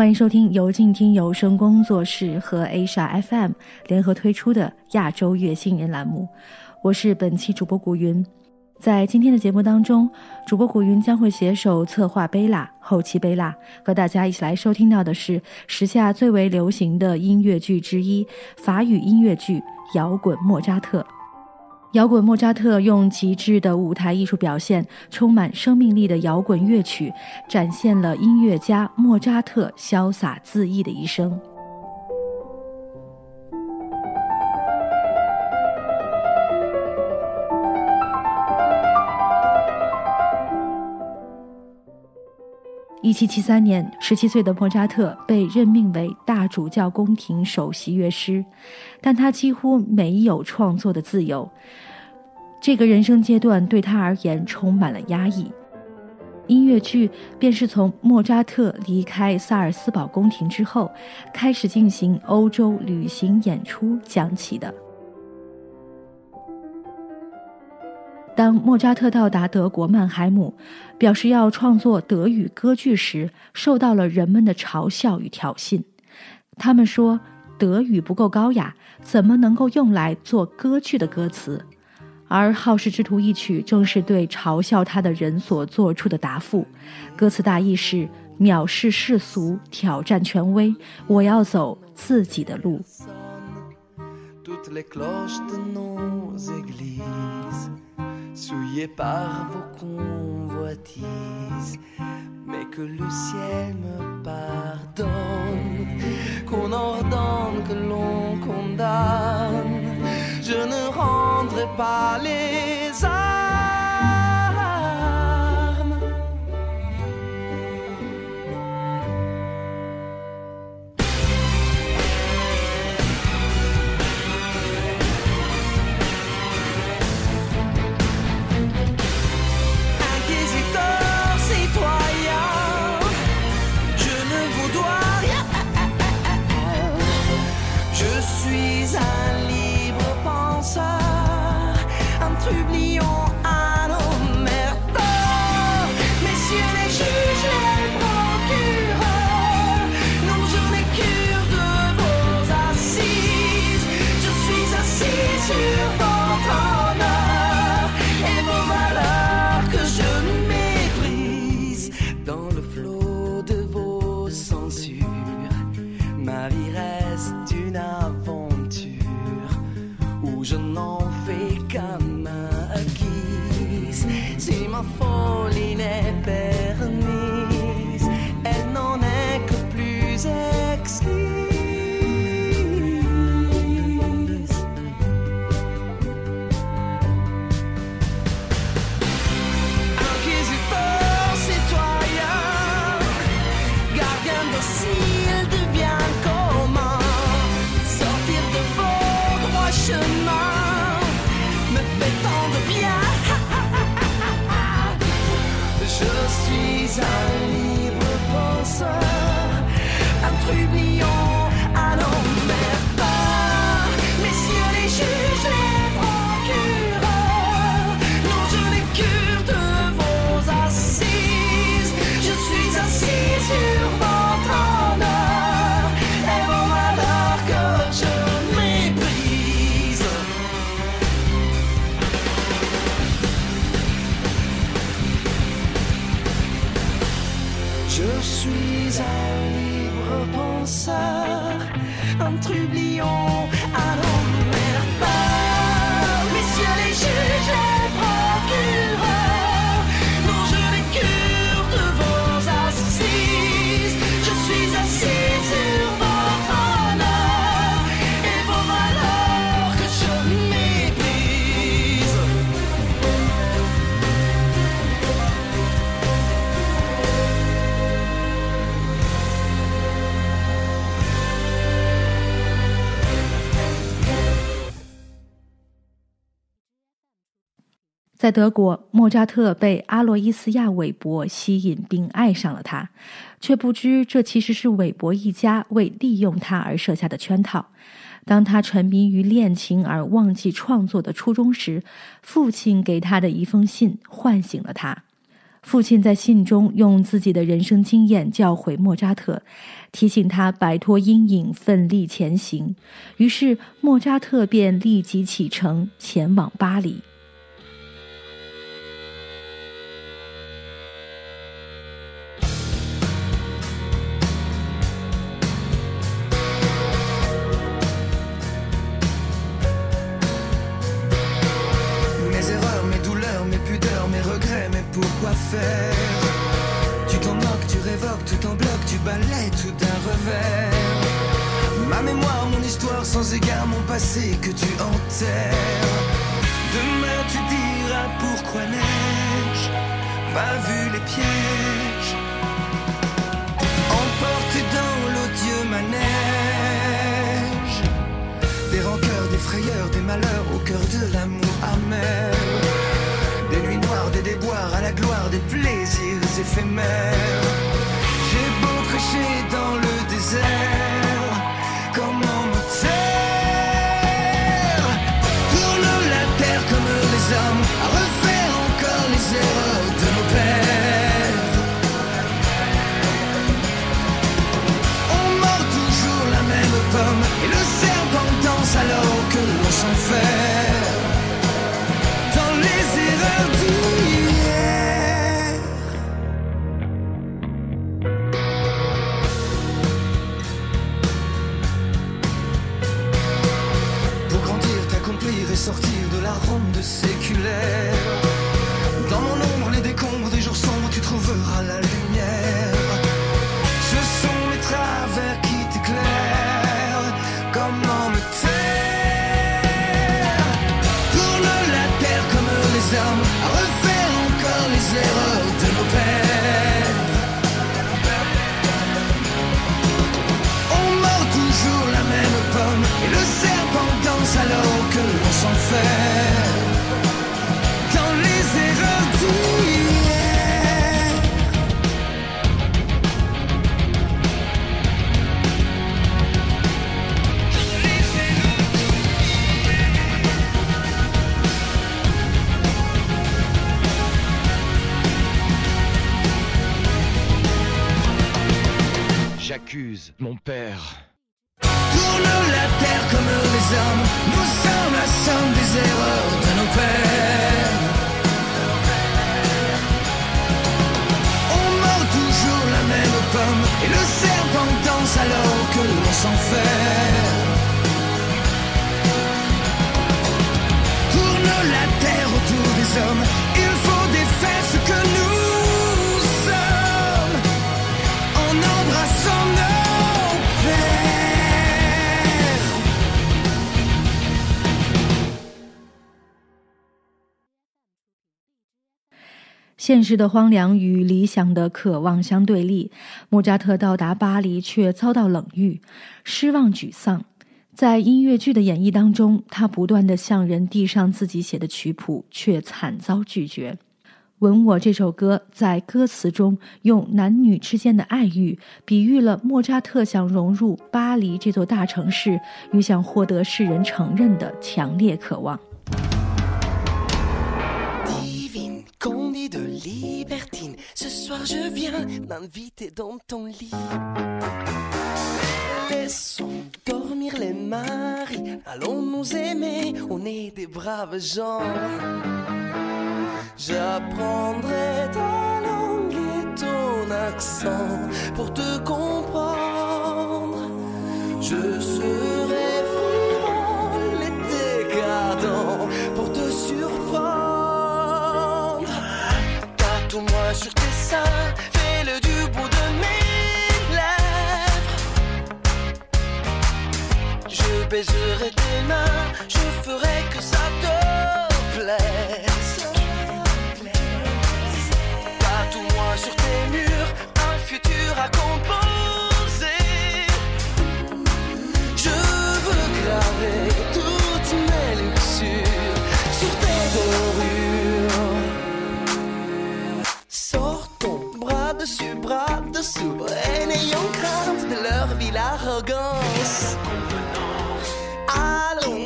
欢迎收听由静听有声工作室和 Asia FM 联合推出的亚洲乐新人栏目，我是本期主播古云。在今天的节目当中，主播古云将会携手策划贝拉，后期贝拉和大家一起来收听到的是时下最为流行的音乐剧之一——法语音乐剧《摇滚莫扎特》。摇滚莫扎特用极致的舞台艺术表现，充满生命力的摇滚乐曲，展现了音乐家莫扎特潇洒恣意的一生。一七七三年，十七岁的莫扎特被任命为大主教宫廷首席乐师，但他几乎没有创作的自由。这个人生阶段对他而言充满了压抑。音乐剧便是从莫扎特离开萨尔斯堡宫廷之后，开始进行欧洲旅行演出讲起的。当莫扎特到达德国曼海姆，表示要创作德语歌剧时，受到了人们的嘲笑与挑衅。他们说德语不够高雅，怎么能够用来做歌剧的歌词？而《好事之徒》一曲正是对嘲笑他的人所做出的答复。歌词大意是：藐视世俗，挑战权威，我要走自己的路。Souillé par vos convoitises, mais que le ciel me pardonne, qu'on ordonne que l'on condamne, je ne rendrai pas les 在德国，莫扎特被阿洛伊斯亚·韦伯吸引并爱上了他，却不知这其实是韦伯一家为利用他而设下的圈套。当他沉迷于恋情而忘记创作的初衷时，父亲给他的一封信唤醒了他。父亲在信中用自己的人生经验教诲莫扎特，提醒他摆脱阴影，奋力前行。于是，莫扎特便立即启程前往巴黎。said. que l'on s'en fait. 现实的荒凉与理想的渴望相对立，莫扎特到达巴黎却遭到冷遇，失望沮丧。在音乐剧的演绎当中，他不断的向人递上自己写的曲谱，却惨遭拒绝。《吻我》这首歌在歌词中用男女之间的爱欲，比喻了莫扎特想融入巴黎这座大城市与想获得世人承认的强烈渴望。Libertine. Ce soir je viens m'inviter dans ton lit. Laissons dormir les maris, allons nous aimer, on est des braves gens. J'apprendrai ta langue et ton accent pour te comprendre. Je serai fais-le du bout de mes lèvres. Je baiserai tes mains, je ferai que ça te plaise. Tatoue-moi sur tes murs un futur à composer. Je veux graver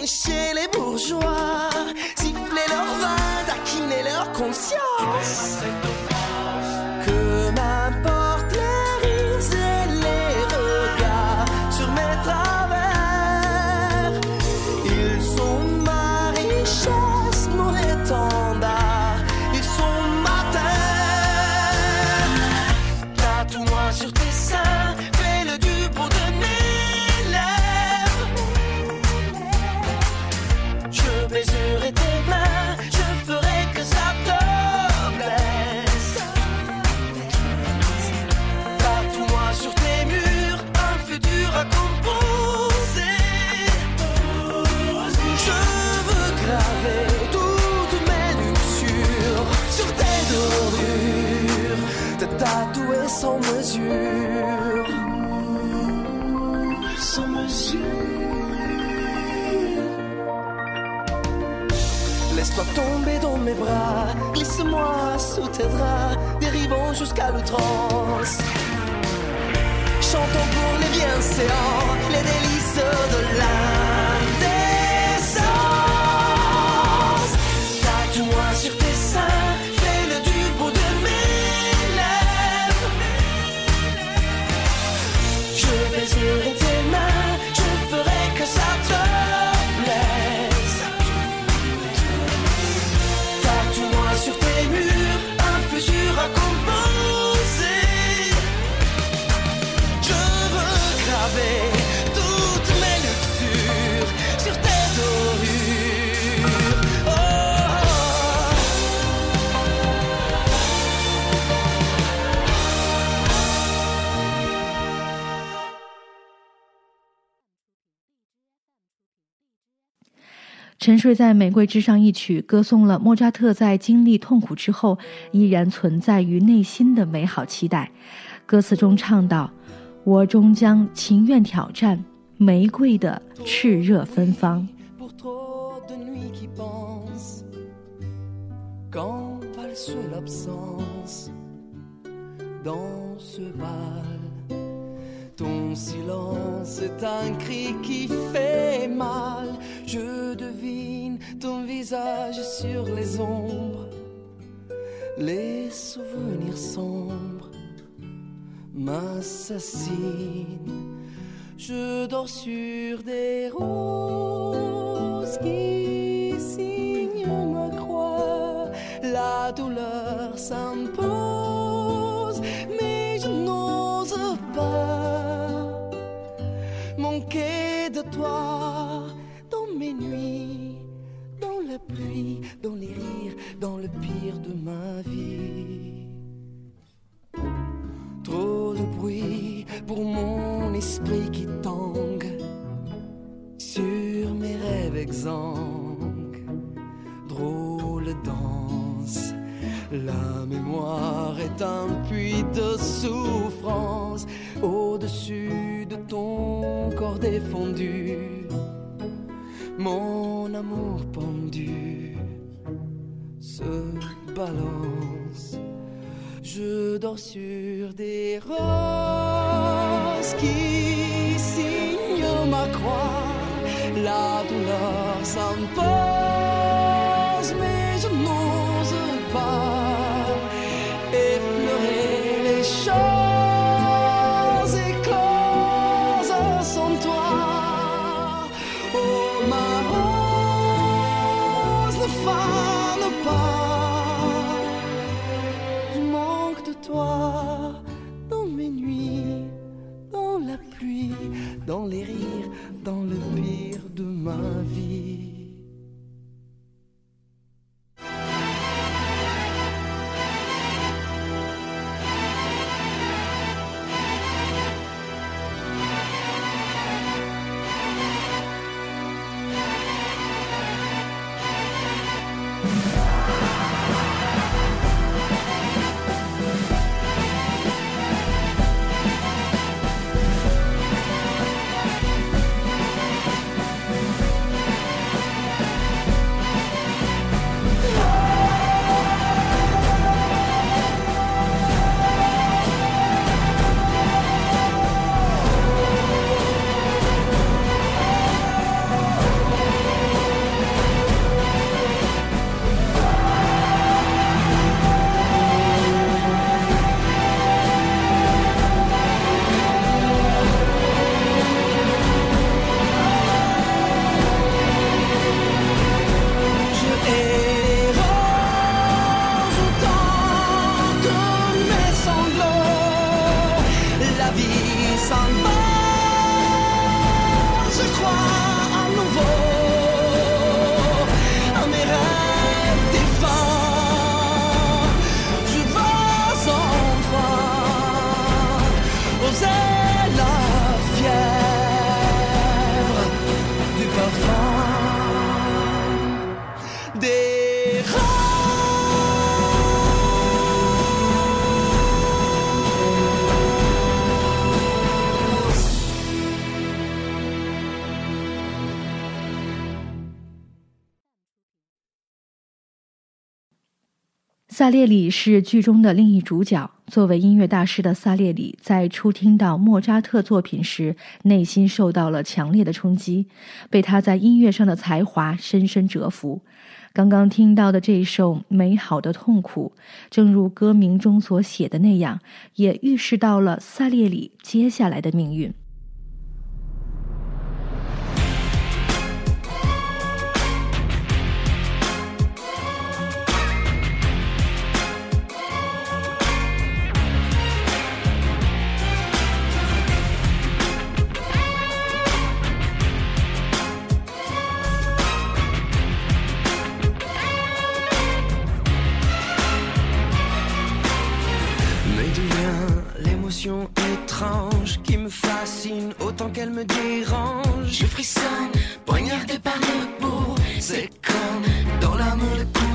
chez les bourgeois, siffler leur vin, taquiner leur conscience. 睡在玫瑰之上，一曲歌颂了莫扎特在经历痛苦之后，依然存在于内心的美好期待。歌词中唱道：“我终将情愿挑战玫瑰的炽热芬芳。” Ton silence est un cri qui fait mal. Je devine ton visage sur les ombres, les souvenirs sombres m'assassinent. Je dors sur des roses qui signent ma croix. La douleur s'impose, exsangues. Drôle danse, la mémoire est un puits de souffrance au-dessus de ton corps défendu. Mon amour pendu se balance. Je dors sur des roses qui signent ma croix. La douleur s'impose, mais je n'ose pas effleurer les choses écloses sans toi. Oh ma rose, ne fane pas. Je manque de toi dans mes nuits, dans la pluie, dans les rires, dans le pire de ma vie.「萨列里是剧中的另一主角。作为音乐大师的萨列里，在初听到莫扎特作品时，内心受到了强烈的冲击，被他在音乐上的才华深深折服。刚刚听到的这首《美好的痛苦》，正如歌名中所写的那样，也预示到了萨列里接下来的命运。Étrange qui me fascine autant qu'elle me dérange. Je frissonne, poignardé par le peau. C'est comme dans l'amour le couteau.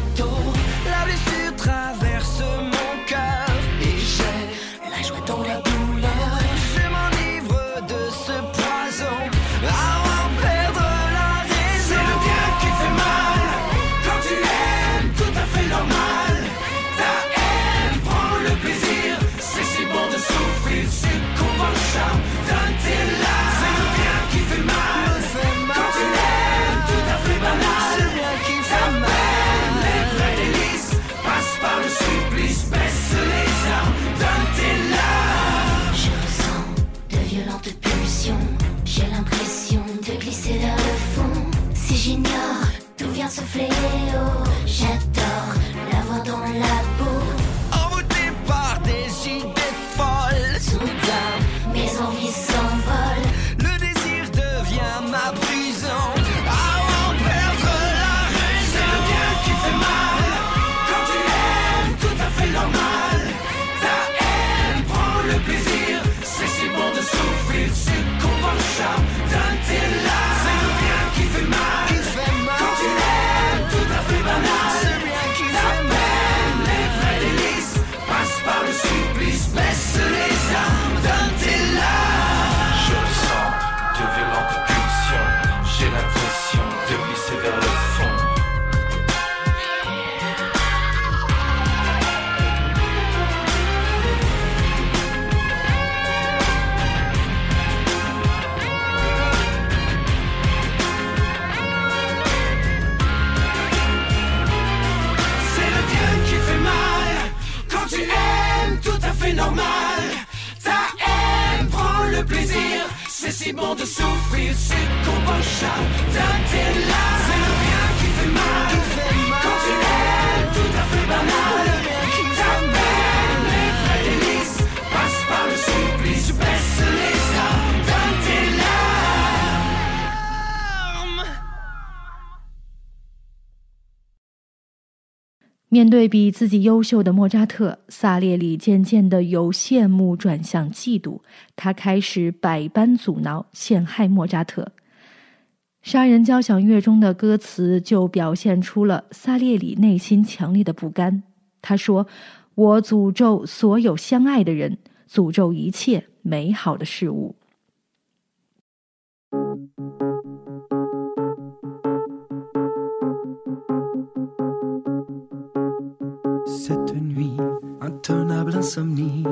Si j'ignore d'où vient ce fléau, j'adore 面对比自己优秀的莫扎特，萨列里渐渐的由羡慕转向嫉妒，他开始百般阻挠、陷害莫扎特。《杀人交响乐》中的歌词就表现出了萨列里内心强烈的不甘。他说：“我诅咒所有相爱的人，诅咒一切美好的事物。” Insomnie,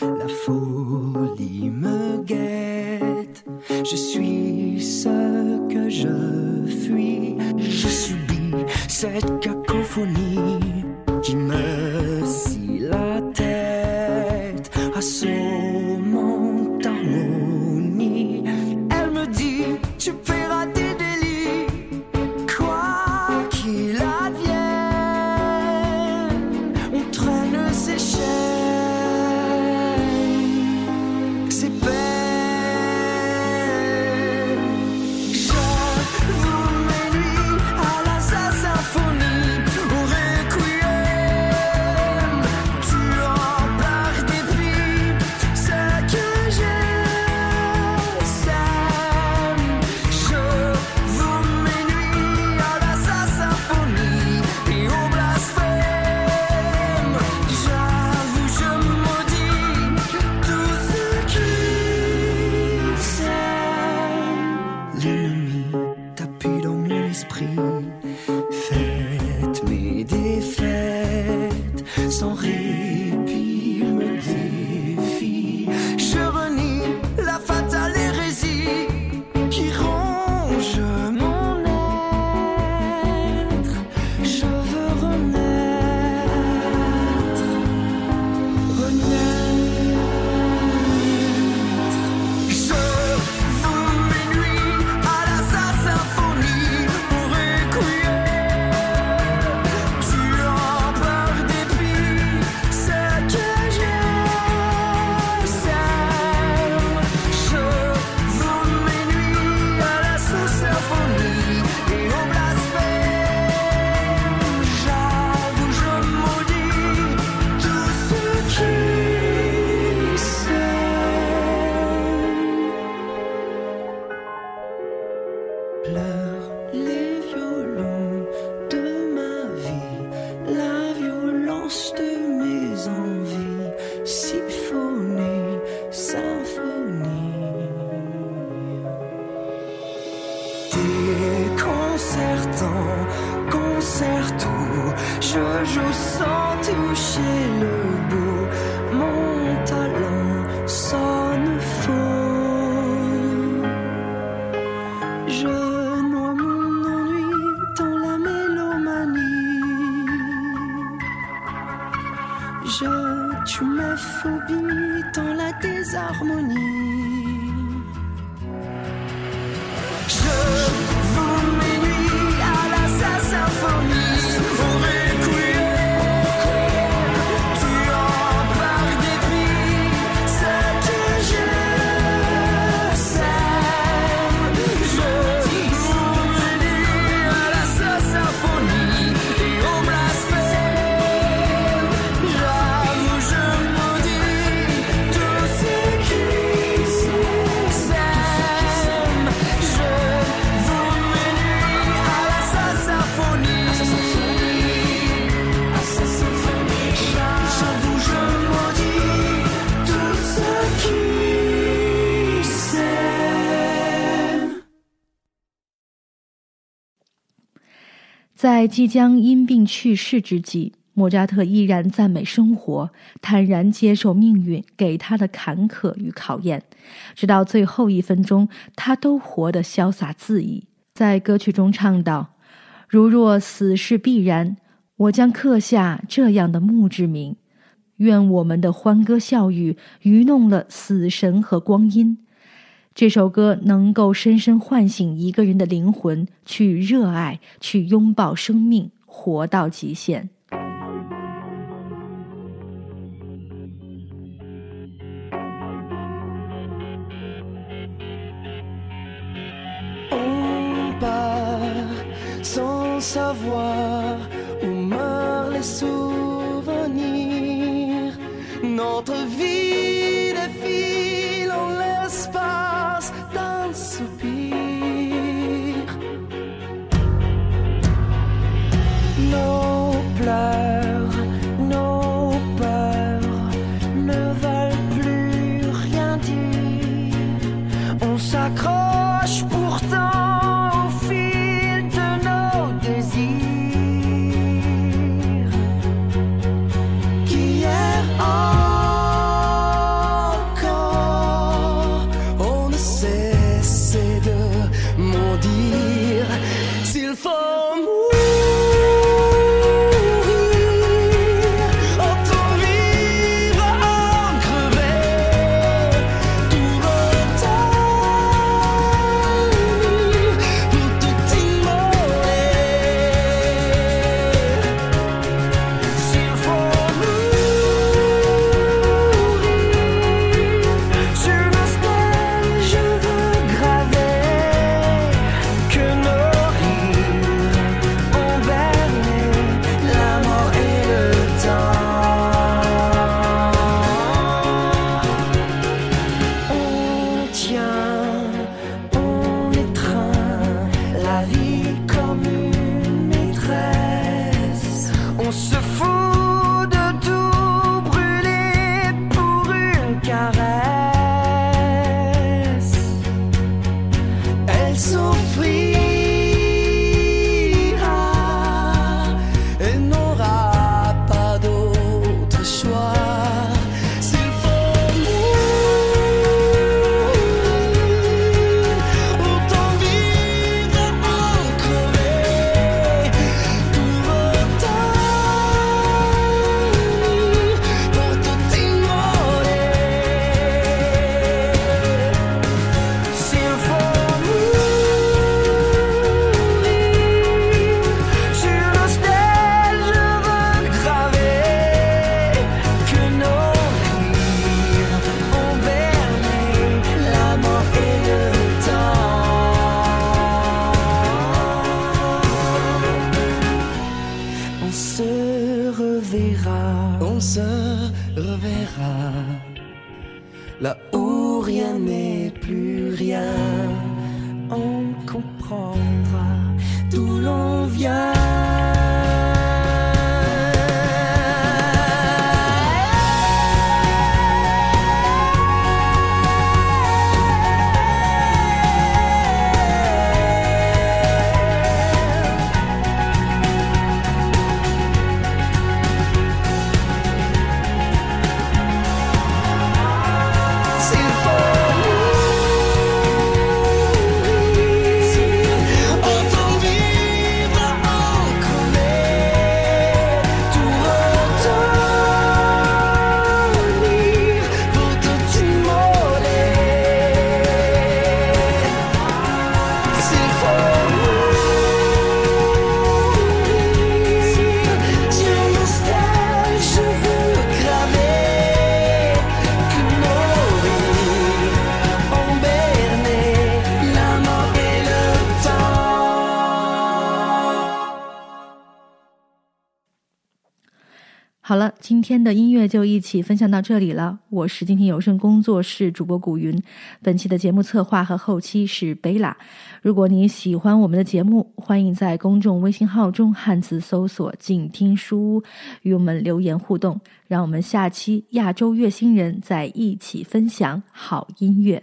la folie me guette. Je suis ce que je fuis, je subis cette cacophonie se perde. never know. Déconcertant, concerto, je joue sans toucher le bout. 在即将因病去世之际，莫扎特依然赞美生活，坦然接受命运给他的坎坷与考验，直到最后一分钟，他都活得潇洒恣意。在歌曲中唱道：“如若死是必然，我将刻下这样的墓志铭。愿我们的欢歌笑语愚弄了死神和光阴。”这首歌能够深深唤醒一个人的灵魂，去热爱，去拥抱生命，活到极限。la 天的音乐就一起分享到这里了。我是今天有声工作室主播古云，本期的节目策划和后期是贝拉。如果你喜欢我们的节目，欢迎在公众微信号中汉字搜索“静听书屋”，与我们留言互动。让我们下期亚洲月星人再一起分享好音乐。